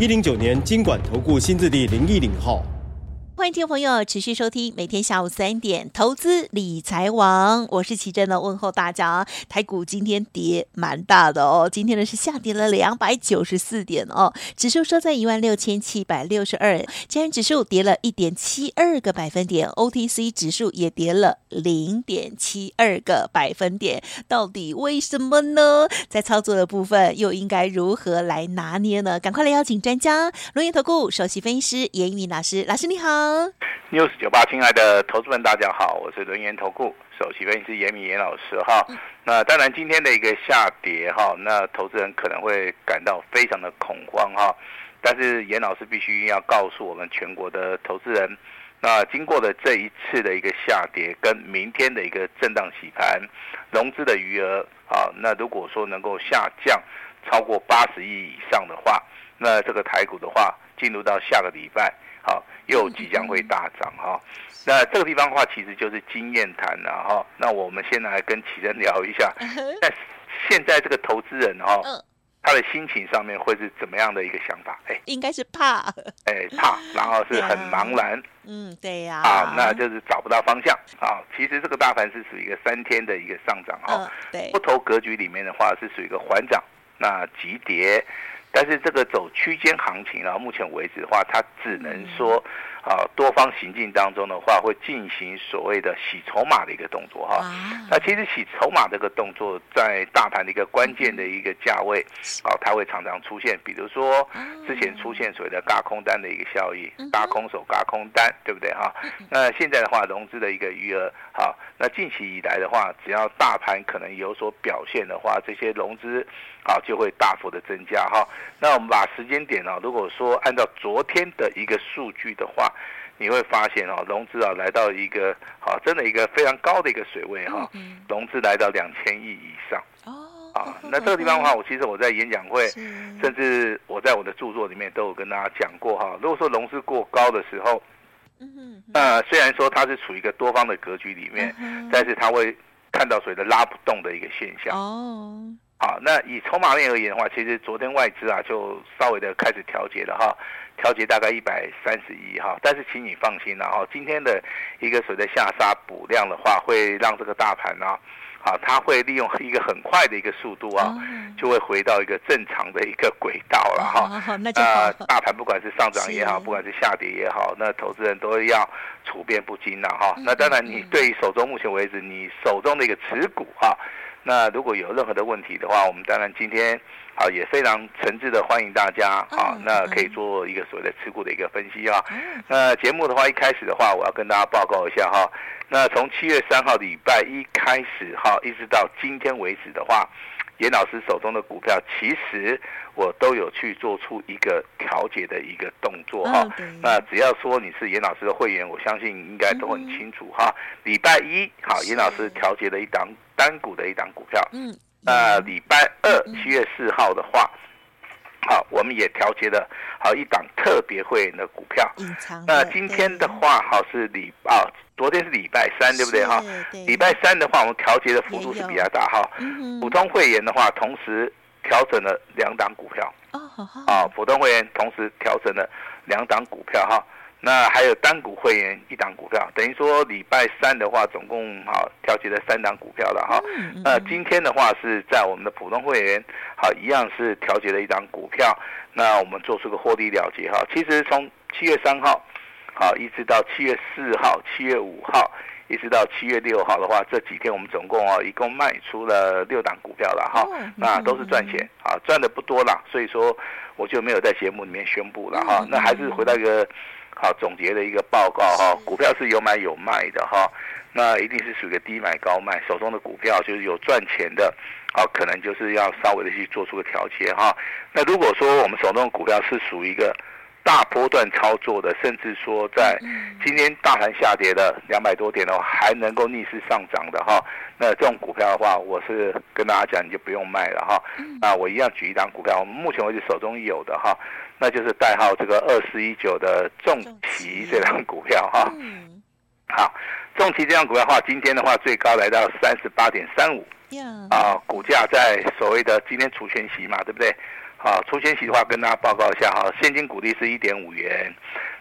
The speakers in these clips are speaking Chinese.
一零九年金管投顾新字第零一零号。欢迎听众朋友持续收听每天下午三点投资理财王，我是奇珍的问候大家。台股今天跌蛮大的哦，今天呢是下跌了两百九十四点哦，指数收在一万六千七百六十二，加元指数跌了一点七二个百分点，OTC 指数也跌了零点七二个百分点，到底为什么呢？在操作的部分又应该如何来拿捏呢？赶快来邀请专家，龙岩投顾首席分析师严一鸣老师，老师你好。News 九八，亲爱的投资们，大家好，我是轮源投顾首席分析师严敏严老师哈。那当然，今天的一个下跌哈，那投资人可能会感到非常的恐慌哈。但是严老师必须要告诉我们全国的投资人，那经过了这一次的一个下跌，跟明天的一个震荡洗盘，融资的余额啊，那如果说能够下降超过八十亿以上的话，那这个台股的话，进入到下个礼拜。好，又即将会大涨哈。那这个地方的话，其实就是经验谈了哈。那我们先来跟启珍聊一下，在现在这个投资人哈，他的心情上面会是怎么样的一个想法？哎，应该是怕，哎怕，然后是很茫然，嗯，对呀，啊，那就是找不到方向啊。其实这个大盘是属于一个三天的一个上涨哈，对，多头格局里面的话是属于一个缓涨，那急跌。但是这个走区间行情啊，目前为止的话，它只能说。啊，多方行进当中的话，会进行所谓的洗筹码的一个动作哈。那其实洗筹码这个动作，在大盘的一个关键的一个价位，啊，它会常常出现。比如说之前出现所谓的嘎空单的一个效益，嘎空手嘎空单，对不对哈？那现在的话，融资的一个余额，好，那近期以来的话，只要大盘可能有所表现的话，这些融资啊就会大幅的增加哈。那我们把时间点呢，如果说按照昨天的一个数据的话，你会发现哦，融资啊来到一个好，真的一个非常高的一个水位哈，融资来到两千亿以上哦啊，那这个地方的话，我其实我在演讲会，甚至我在我的著作里面都有跟大家讲过哈。如果说融资过高的时候，嗯那虽然说它是处于一个多方的格局里面，但是它会看到所谓的拉不动的一个现象哦。好，那以筹码面而言的话，其实昨天外资啊就稍微的开始调节了哈。调节大概一百三十一哈，但是请你放心了哈，今天的一个所谓的下杀补量的话，会让这个大盘呢，啊，它会利用一个很快的一个速度啊，就会回到一个正常的一个轨道了哈。那大盘不管是上涨也好，不管是下跌也好，那投资人都要处变不惊了哈。那当然，你对于手中目前为止你手中的一个持股啊。那如果有任何的问题的话，我们当然今天啊也非常诚挚的欢迎大家啊，那可以做一个所谓的持股的一个分析啊。那节目的话一开始的话，我要跟大家报告一下哈。那从七月三号礼拜一开始哈，一直到今天为止的话，严老师手中的股票其实我都有去做出一个调节的一个动作哈。那只要说你是严老师的会员，我相信应该都很清楚哈。礼拜一好，严老师调节了一档。单股的一档股票，嗯，呃礼拜二七月四号的话，好，我们也调节了好一档特别会员的股票。那今天的话，好是礼啊，昨天是礼拜三，对不对哈？礼拜三的话，我们调节的幅度是比较大哈。普通会员的话，同时调整了两档股票。啊，普通会员同时调整了两档股票哈。那还有单股会员一档股票，等于说礼拜三的话，总共好调节了三档股票了哈。那今天的话是在我们的普通会员，好一样是调节了一档股票。那我们做出个获利了结哈。其实从七月三号，好一直到七月四号、七月五号，一直到七月六号的话，这几天我们总共啊一共卖出了六档股票了哈。那都是赚钱啊，赚的不多啦，所以说我就没有在节目里面宣布了哈。那还是回到一个。好，总结的一个报告哈，股票是有买有卖的哈。那一定是属于低买高卖，手中的股票就是有赚钱的，好，可能就是要稍微的去做出个调节哈。那如果说我们手中的股票是属于一个大波段操作的，甚至说在今天大盘下跌的两百多点的话，还能够逆势上涨的哈，那这种股票的话，我是跟大家讲，你就不用卖了哈。那我一样举一档股票，我们目前为止手中有的哈，那就是代号这个二四一九的重骑这张股票哈。好，重骑这张股票的话，今天的话最高来到三十八点三五，啊，股价在所谓的今天除权息嘛，对不对？啊，除权息的话，跟大家报告一下哈，现金股利是一点五元。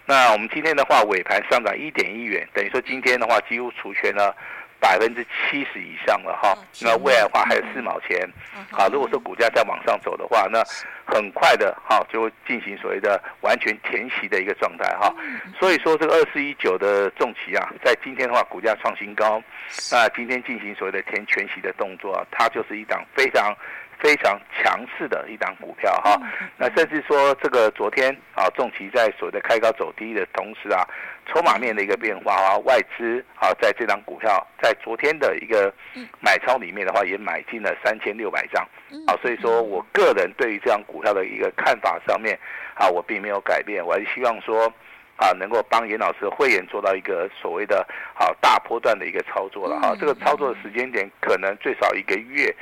那我们今天的话，尾盘上涨一点一元，等于说今天的话，几乎除权了百分之七十以上了哈。那未来的话还有四毛钱。好，如果说股价再往上走的话，那很快的哈就会进行所谓的完全填息的一个状态哈。所以说这个二四一九的重骑啊，在今天的话，股价创新高，那今天进行所谓的填全息的动作啊，它就是一档非常。非常强势的一档股票哈，那甚至说这个昨天啊，重骑在所谓的开高走低的同时啊，筹码面的一个变化啊，外资啊在这张股票在昨天的一个买超里面的话，也买进了三千六百张啊，所以说我个人对于这张股票的一个看法上面啊，我并没有改变，我还是希望说啊，能够帮严老师的会员做到一个所谓的好大波段的一个操作了哈，这个操作的时间点可能最少一个月。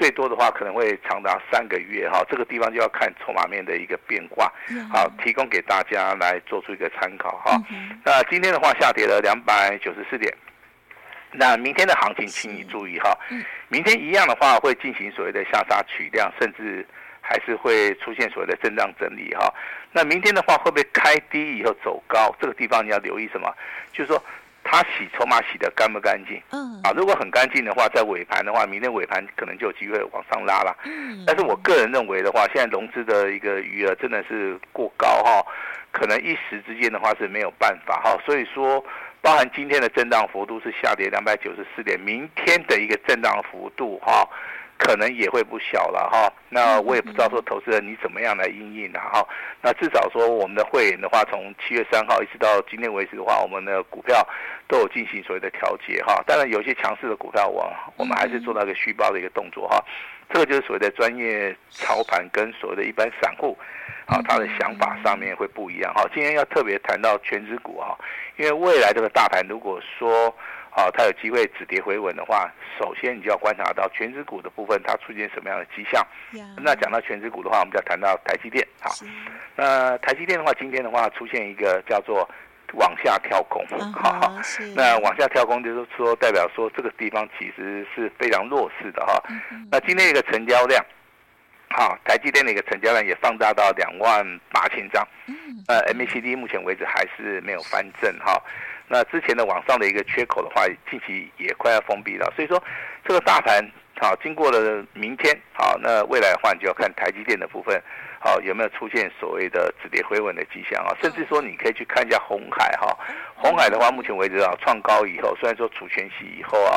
最多的话可能会长达三个月哈，这个地方就要看筹码面的一个变化，好，提供给大家来做出一个参考哈。那今天的话下跌了两百九十四点，那明天的行情请你注意哈，明天一样的话会进行所谓的下杀取量，甚至还是会出现所谓的震荡整理哈。那明天的话会不会开低以后走高？这个地方你要留意什么？就是说。它洗筹码洗的干不干净？嗯，啊，如果很干净的话，在尾盘的话，明天尾盘可能就有机会往上拉了。嗯，但是我个人认为的话，现在融资的一个余额真的是过高哈，可能一时之间的话是没有办法哈，所以说，包含今天的震荡幅度是下跌两百九十四点，明天的一个震荡幅度哈。可能也会不小了哈，那我也不知道说投资人你怎么样来应应的哈，那至少说我们的会员的话，从七月三号一直到今天为止的话，我们的股票都有进行所谓的调节哈。当然有些强势的股票，我我们还是做到一个续报的一个动作哈。这个就是所谓的专业操盘跟所谓的一般散户，啊，他的想法上面会不一样哈。今天要特别谈到权值股哈，因为未来这个大盘如果说。好、哦，它有机会止跌回稳的话，首先你就要观察到全指股的部分，它出现什么样的迹象。那讲到全指股的话，我们就要谈到台积电。好，那台积电的话，今天的话出现一个叫做往下跳空。哈、uh，huh, 是那往下跳空就是说代表说这个地方其实是非常弱势的哈。Uh huh. 那今天一个成交量，好，台积电的一个成交量也放大到两万八千张。Uh huh. 呃，MACD 目前为止还是没有翻正哈。那之前的网上的一个缺口的话，近期也快要封闭了，所以说这个大盘好，经过了明天好，那未来的话你就要看台积电的部分好，有没有出现所谓的止跌回稳的迹象啊，甚至说你可以去看一下红海哈，红海的话目前为止啊创高以后，虽然说除权息以后啊。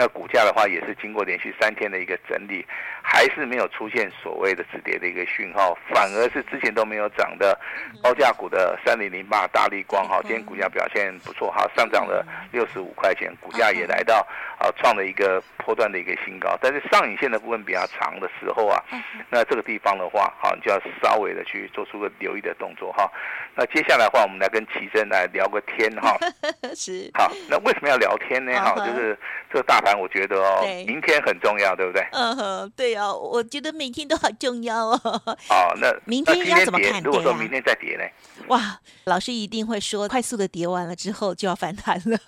那股价的话也是经过连续三天的一个整理，还是没有出现所谓的止跌的一个讯号，反而是之前都没有涨的高价股的三零零八大力光哈，今天股价表现不错哈，上涨了六十五块钱，股价也来到啊创了一个波段的一个新高，但是上影线的部分比较长的时候啊，那这个地方的话哈，你就要稍微的去做出个留意的动作哈。那接下来的话，我们来跟奇珍来聊个天哈。是。好，那为什么要聊天呢？哈，就是这个大。盘我觉得哦，明天很重要，对不对？嗯哼，对哦，我觉得每天都很重要哦。好，那明天要怎么看？如果说明天再跌呢？哇，老师一定会说，快速的跌完了之后就要反弹了。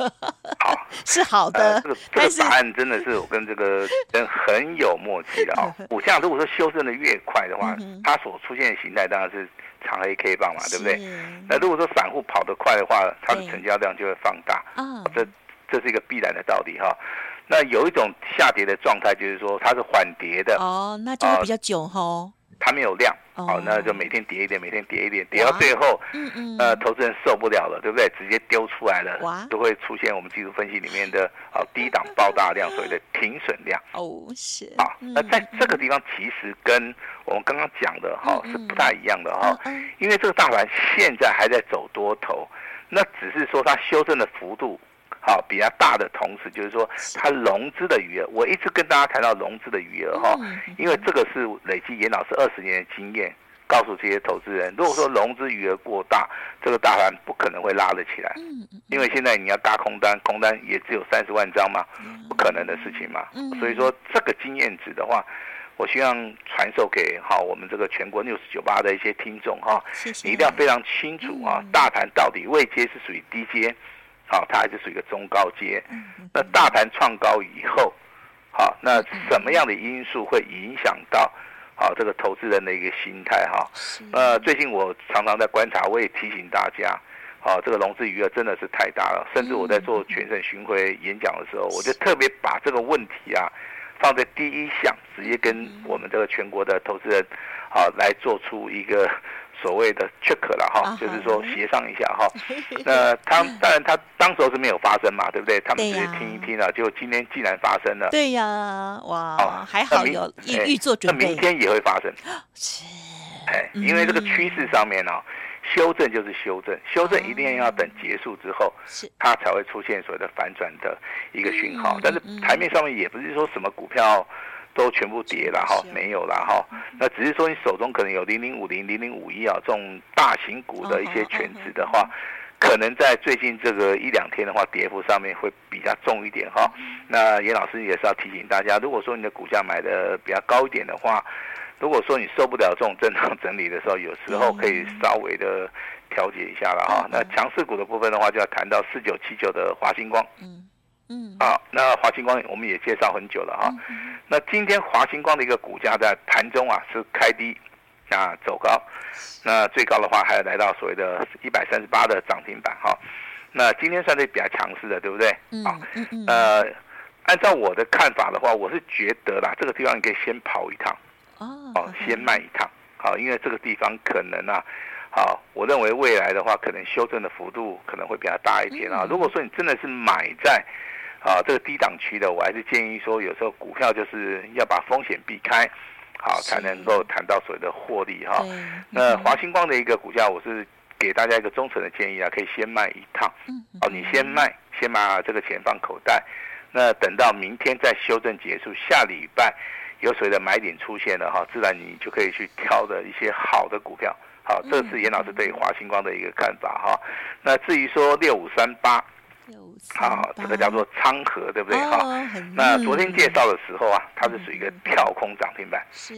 好，是好的。这答案真的是我跟这个 人很有默契的啊。我像如果说修正的越快的话，它所出现的形态当然是长黑 K 棒嘛，对不对？那如果说散户跑得快的话，它的成交量就会放大。啊，这这是一个必然的道理哈。那有一种下跌的状态，就是说它是缓跌的哦，那就会比较久吼。它没有量，哦，那就每天跌一点，每天跌一点，跌到最后，嗯嗯，呃，投资人受不了了，对不对？直接丢出来了，哇，就会出现我们技术分析里面的啊 低档爆大量，所谓的停损量。哦，是啊，那在这个地方其实跟我们刚刚讲的哈是不太一样的哈，因为这个大盘现在还在走多头，那只是说它修正的幅度。好，比较大的同时，就是说它融资的余额，我一直跟大家谈到融资的余额哈，因为这个是累积严老师二十年的经验，告诉这些投资人，如果说融资余额过大，这个大盘不可能会拉得起来，因为现在你要大空单，空单也只有三十万张嘛，不可能的事情嘛，所以说这个经验值的话，我希望传授给好我们这个全国六十九八的一些听众哈，你一定要非常清楚啊，大盘到底位阶是属于低阶。好，它还是属于一个中高阶。那大盘创高以后，好，那什么样的因素会影响到好这个投资人的一个心态？哈，呃，最近我常常在观察，我也提醒大家，好，这个融资余额真的是太大了。甚至我在做全省巡回演讲的时候，我就特别把这个问题啊放在第一项，直接跟我们这个全国的投资人，好来做出一个。所谓的 check 了哈，就是说协商一下哈。那他当然他当时候是没有发生嘛，对不对？他们直接听一听了，就今天既然发生了。对呀，哇，还好有预预做准备。那明天也会发生。是。哎，因为这个趋势上面呢，修正就是修正，修正一定要等结束之后，是它才会出现所谓的反转的一个讯号。但是台面上面也不是说什么股票。都全部跌了哈，没有了哈。那只是说你手中可能有零零五零、零零五一啊这种大型股的一些全值的话，可能在最近这个一两天的话，跌幅上面会比较重一点哈。那严老师也是要提醒大家，如果说你的股价买的比较高一点的话，如果说你受不了这种震荡整理的时候，有时候可以稍微的调节一下了哈。那强势股的部分的话，就要谈到四九七九的华星光。嗯，好，那华星光我们也介绍很久了哈。那今天华星光的一个股价在盘中啊是开低啊走高，那最高的话还来到所谓的一百三十八的涨停板哈。那今天算是比较强势的，对不对？嗯嗯嗯。呃，按照我的看法的话，我是觉得啦，这个地方你可以先跑一趟，哦，先卖一趟，好，因为这个地方可能啊，好，我认为未来的话，可能修正的幅度可能会比较大一点啊。如果说你真的是买在啊，这个低档区的，我还是建议说，有时候股票就是要把风险避开，好才能够谈到所谓的获利哈。那华星光的一个股价，我是给大家一个忠诚的建议啊，可以先卖一趟。哦，你先卖，先把这个钱放口袋。那等到明天再修正结束，下礼拜有所谓的买点出现了哈，自然你就可以去挑的一些好的股票。好，这是严老师对华星光的一个看法哈。那至于说六五三八。好，这个叫做昌河，对不对？哈、哦，那昨天介绍的时候啊，它是属于一个跳空涨停板，是。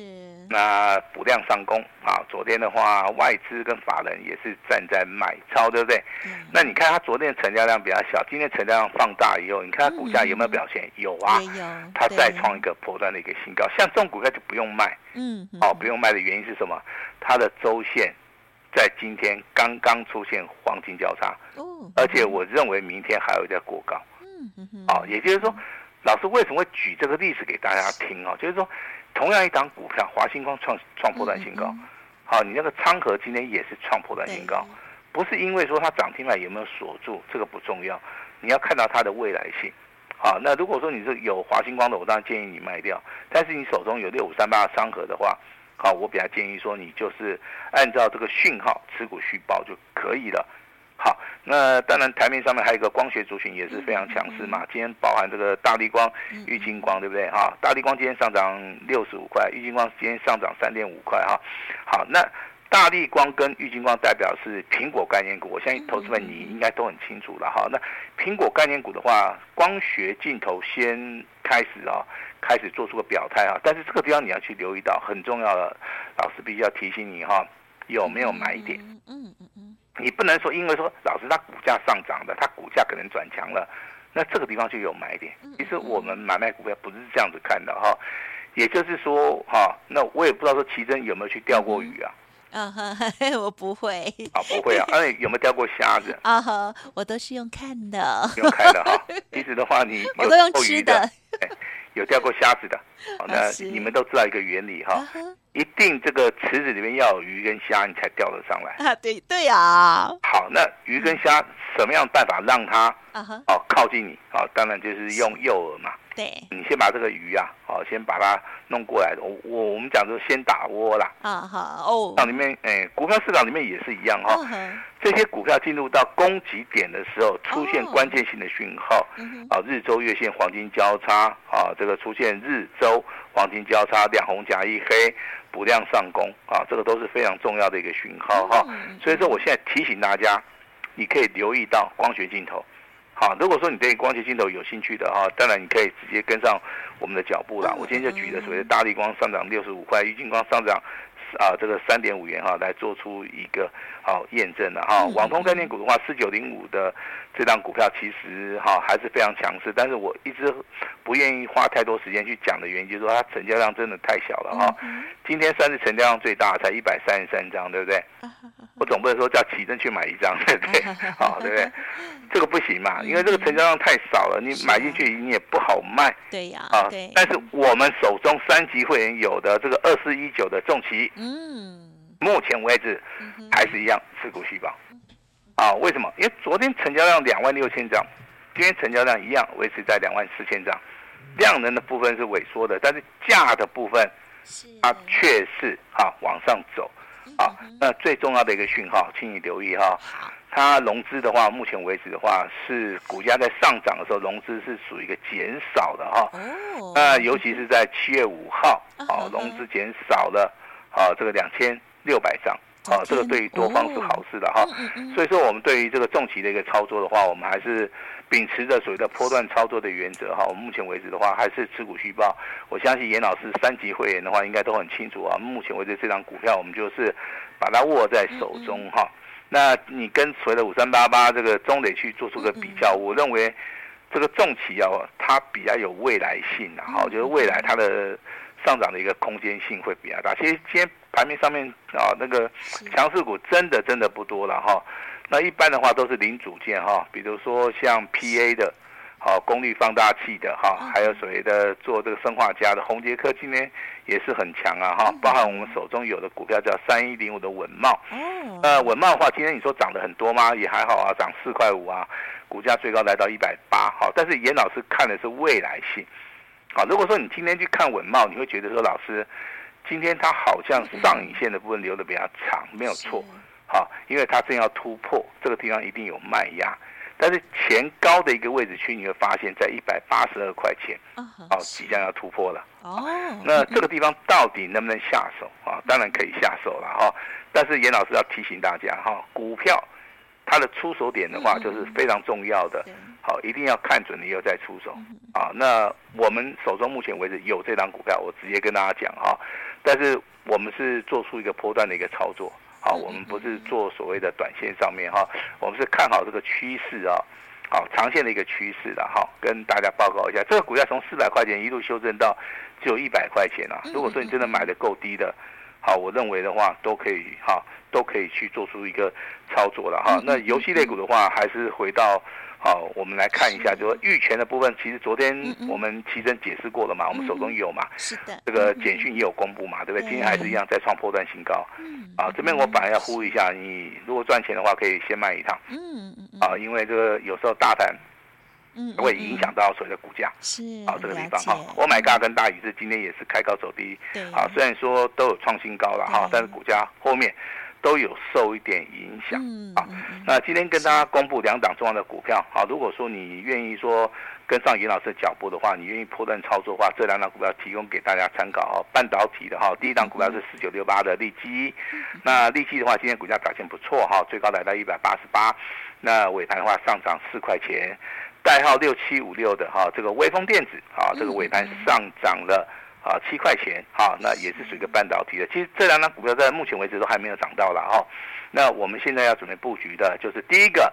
那补量上攻啊，昨天的话，外资跟法人也是站在买超，对不对？嗯、那你看它昨天成交量比较小，今天成交量放大以后，你看它股价有没有表现？嗯、有啊，有。它再创一个波段的一个新高，像这种股票就不用卖，嗯，哦，不用卖的原因是什么？它的周线。在今天刚刚出现黄金交叉，而且我认为明天还会再过高，嗯啊，也就是说，老师为什么会举这个例子给大家听啊？就是说，同样一档股票，华星光创创波段新高，好，你那个昌河今天也是创波段新高，不是因为说它涨停板有没有锁住，这个不重要，你要看到它的未来性，好，那如果说你是有华星光的，我当然建议你卖掉，但是你手中有六五三八的昌河的话。好，我比较建议说，你就是按照这个讯号持股续报就可以了。好，那当然台面上面还有一个光学族群也是非常强势嘛。今天包含这个大力光、玉晶光，对不对？哈，大力光今天上涨六十五块，玉晶光今天上涨三点五块哈。好，那。大立光跟玉金光代表是苹果概念股，我相信投资们你应该都很清楚了哈。那苹果概念股的话，光学镜头先开始啊，开始做出个表态啊，但是这个地方你要去留意到很重要的，老师必须要提醒你哈，有没有买点？嗯嗯嗯，你不能说因为说老师他股价上涨的，他股价可能转强了，那这个地方就有买点。其实我们买卖股票不是这样子看的哈，也就是说哈，那我也不知道说奇珍有没有去钓过鱼啊？啊哈，我不会啊，不会啊。哎，有没有钓过虾子？啊哈，我都是用看的，用看的哈。其实的话，你我都用吃的。有钓过虾子的，好，那你们都知道一个原理哈，一定这个池子里面要有鱼跟虾，你才钓得上来啊。对对啊。好，那鱼跟虾什么样的办法让它哦靠近你？啊，当然就是用诱饵嘛。对，你先把这个鱼啊，哦，先把它弄过来。我我我们讲说先打窝啦。啊好哦。那里面，哎，股票市场里面也是一样哈、这些股票进入到供给点的时候，出现关键性的讯号，啊、嗯啊，日周月线黄金交叉，啊，这个出现日周黄金交叉，两红夹一黑，补量上攻，啊，这个都是非常重要的一个讯号哈。嗯、所以说，我现在提醒大家，你可以留意到光学镜头。好，如果说你对光学镜头有兴趣的哈，当然你可以直接跟上我们的脚步啦。我今天就举的所谓的大力光上涨六十五块，玉晶光上涨啊这个三点五元哈，来做出一个好验证的哈。网通概念股的话，四九零五的这档股票其实哈还是非常强势，但是我一直不愿意花太多时间去讲的原因，就是说它成交量真的太小了哈。今天算是成交量最大，才一百三十三张，对不对？我总不能说叫奇珍去买一张，对不对？好，对不对？这个不行嘛，因为这个成交量太少了，你买进去你也不好卖。对呀。啊，但是我们手中三级会员有的这个二四一九的重旗，嗯，目前为止还是一样持股续抱。啊，为什么？因为昨天成交量两万六千张，今天成交量一样维持在两万四千张，量能的部分是萎缩的，但是价的部分，它却是啊往上走。啊，那最重要的一个讯号，请你留意哈。它融资的话，目前为止的话，是股价在上涨的时候，融资是属于一个减少的哈。哦。那尤其是在七月五号，啊，融资减少了，啊，这个两千六百张，啊，这个对于多方是好事的哈。所以说，我们对于这个重企的一个操作的话，我们还是。秉持着所谓的波段操作的原则哈，我们目前为止的话还是持股续报。我相信严老师三级会员的话应该都很清楚啊。目前为止这张股票我们就是把它握在手中哈。那你跟所谓的五三八八这个中磊去做出个比较，我认为这个重企啊，它比较有未来性的哈，就是未来它的上涨的一个空间性会比较大。其实今天盘面上面啊那个强势股真的真的不多了哈。那一般的话都是零组件哈，比如说像 PA 的，好功率放大器的哈，还有所谓的做这个生化家的宏杰科今天也是很强啊哈，包含我们手中有的股票叫三一零五的稳懋，呃稳懋的话今天你说涨得很多吗？也还好啊，涨四块五啊，股价最高来到一百八，好，但是严老师看的是未来性，好，如果说你今天去看稳懋，你会觉得说老师今天它好像上影线的部分留的比较长，没有错。啊，因为它正要突破这个地方，一定有卖压，但是前高的一个位置区，你会发现在一百八十二块钱，啊，即将要突破了。哦，那这个地方到底能不能下手啊？当然可以下手了哈。但是严老师要提醒大家哈，股票它的出手点的话，就是非常重要的。好，一定要看准了以后再出手。啊，那我们手中目前为止有这档股票，我直接跟大家讲哈。但是我们是做出一个波段的一个操作。好，我们不是做所谓的短线上面哈，我们是看好这个趋势啊，好长线的一个趋势的哈，跟大家报告一下，这个股价从四百块钱一路修正到只有一百块钱啊。如果说你真的买的够低的，好，我认为的话都可以哈，都可以去做出一个操作了哈。那游戏类股的话，还是回到。好，我们来看一下，就是玉泉的部分，其实昨天我们奇珍解释过了嘛，我们手中有嘛，是的，这个简讯也有公布嘛，对不对？今天还是一样在创破断新高。嗯，啊，这边我反而要呼吁一下，你如果赚钱的话，可以先卖一趟。嗯嗯啊，因为这个有时候大盘，嗯，会影响到所谓的股价。是，啊，这个地方哈，Oh my God，跟大宇是今天也是开高走低。对，啊，虽然说都有创新高了哈，但是股价后面。都有受一点影响啊。那今天跟大家公布两档重要的股票啊。如果说你愿意说跟上严老师的脚步的话，你愿意波段操作的话，这两档股票提供给大家参考啊。半导体的哈，第一档股票是四九六八的利基，那利基的话，今天股价表现不错哈，最高来到一百八十八，那尾盘的话上涨四块钱。代号六七五六的哈，这个微风电子啊，这个尾盘上涨了。啊，七块钱，哈，那也是属于一个半导体的。其实这两档股票在目前为止都还没有涨到了哈。那我们现在要准备布局的就是第一个，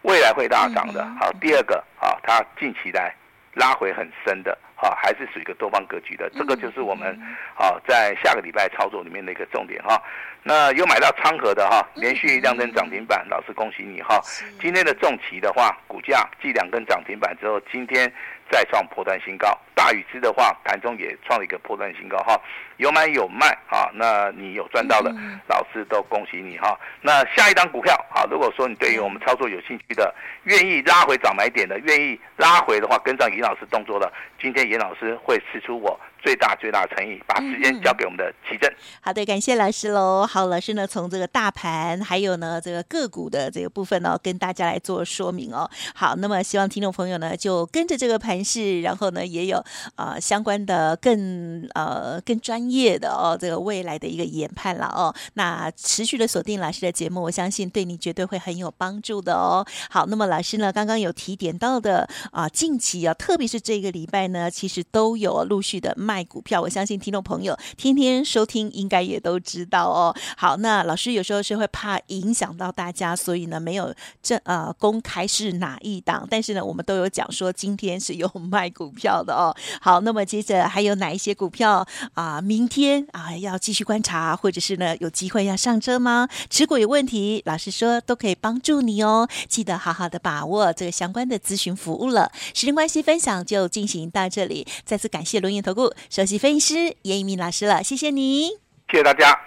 未来会大涨的。好，第二个啊，它近期来拉回很深的。啊，还是属于一个多方格局的。这个就是我们啊在下个礼拜操作里面的一个重点哈。那有买到昌河的哈，连续两根涨停板，老师恭喜你哈。今天的重骑的话，股价继两根涨停板之后，今天再创破断新高。大宇之的话，盘中也创了一个破断新高哈。有买有卖啊，那你有赚到的，老师都恭喜你哈。那下一档股票啊，如果说你对于我们操作有兴趣的，愿意拉回涨买点的，愿意拉回的话跟上严老师动作的，今天严老师会试出我。最大最大诚意，把时间交给我们的奇正。好的，感谢老师喽。好，老师呢，从这个大盘还有呢这个个股的这个部分呢，跟大家来做说明哦。好，那么希望听众朋友呢就跟着这个盘势，然后呢也有呃相关的更呃更专业的哦这个未来的一个研判了哦。那持续的锁定老师的节目，我相信对你绝对会很有帮助的哦。好，那么老师呢刚刚有提点到的啊，近期啊，特别是这个礼拜呢，其实都有陆续的。卖股票，我相信听众朋友天天收听，应该也都知道哦。好，那老师有时候是会怕影响到大家，所以呢没有这呃公开是哪一档，但是呢我们都有讲说今天是有卖股票的哦。好，那么接着还有哪一些股票啊、明天啊要继续观察，或者是呢有机会要上车吗？持股有问题，老师说都可以帮助你哦。记得好好的把握这个相关的咨询服务了。时间关系，分享就进行到这里，再次感谢伦元投顾。首席分析师严一鸣老师了，谢谢你，谢谢大家。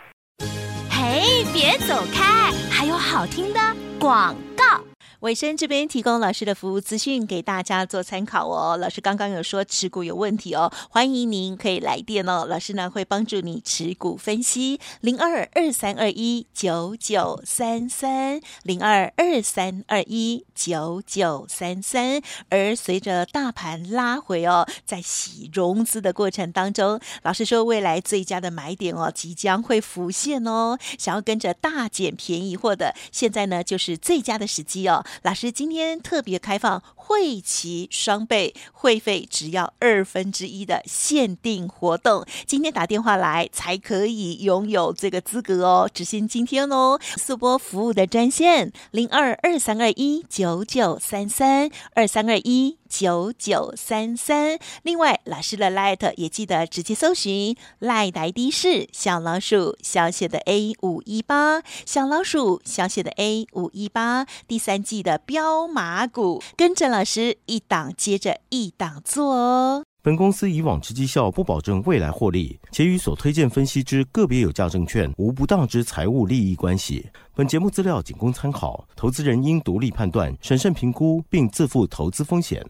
嘿，别走开，还有好听的广尾声这边提供老师的服务资讯给大家做参考哦。老师刚刚有说持股有问题哦，欢迎您可以来电哦。老师呢会帮助你持股分析零二二三二一九九三三零二二三二一九九三三。而随着大盘拉回哦，在洗融资的过程当中，老师说未来最佳的买点哦即将会浮现哦。想要跟着大减便宜货的，现在呢就是最佳的时机哦。老师今天特别开放会期双倍会费，只要二分之一的限定活动，今天打电话来才可以拥有这个资格哦，只限今天哦。速播服务的专线零二二三二一九九三三二三二一九九三三。另外，老师的 Light 也记得直接搜寻 Light ID 是小老鼠小写的 A 五一八，小老鼠小写的 A 五一八，第三季。的标马股，跟着老师一档接着一档做哦。本公司以往之绩效不保证未来获利，且与所推荐分析之个别有价证券无不当之财务利益关系。本节目资料仅供参考，投资人应独立判断、审慎评估，并自负投资风险。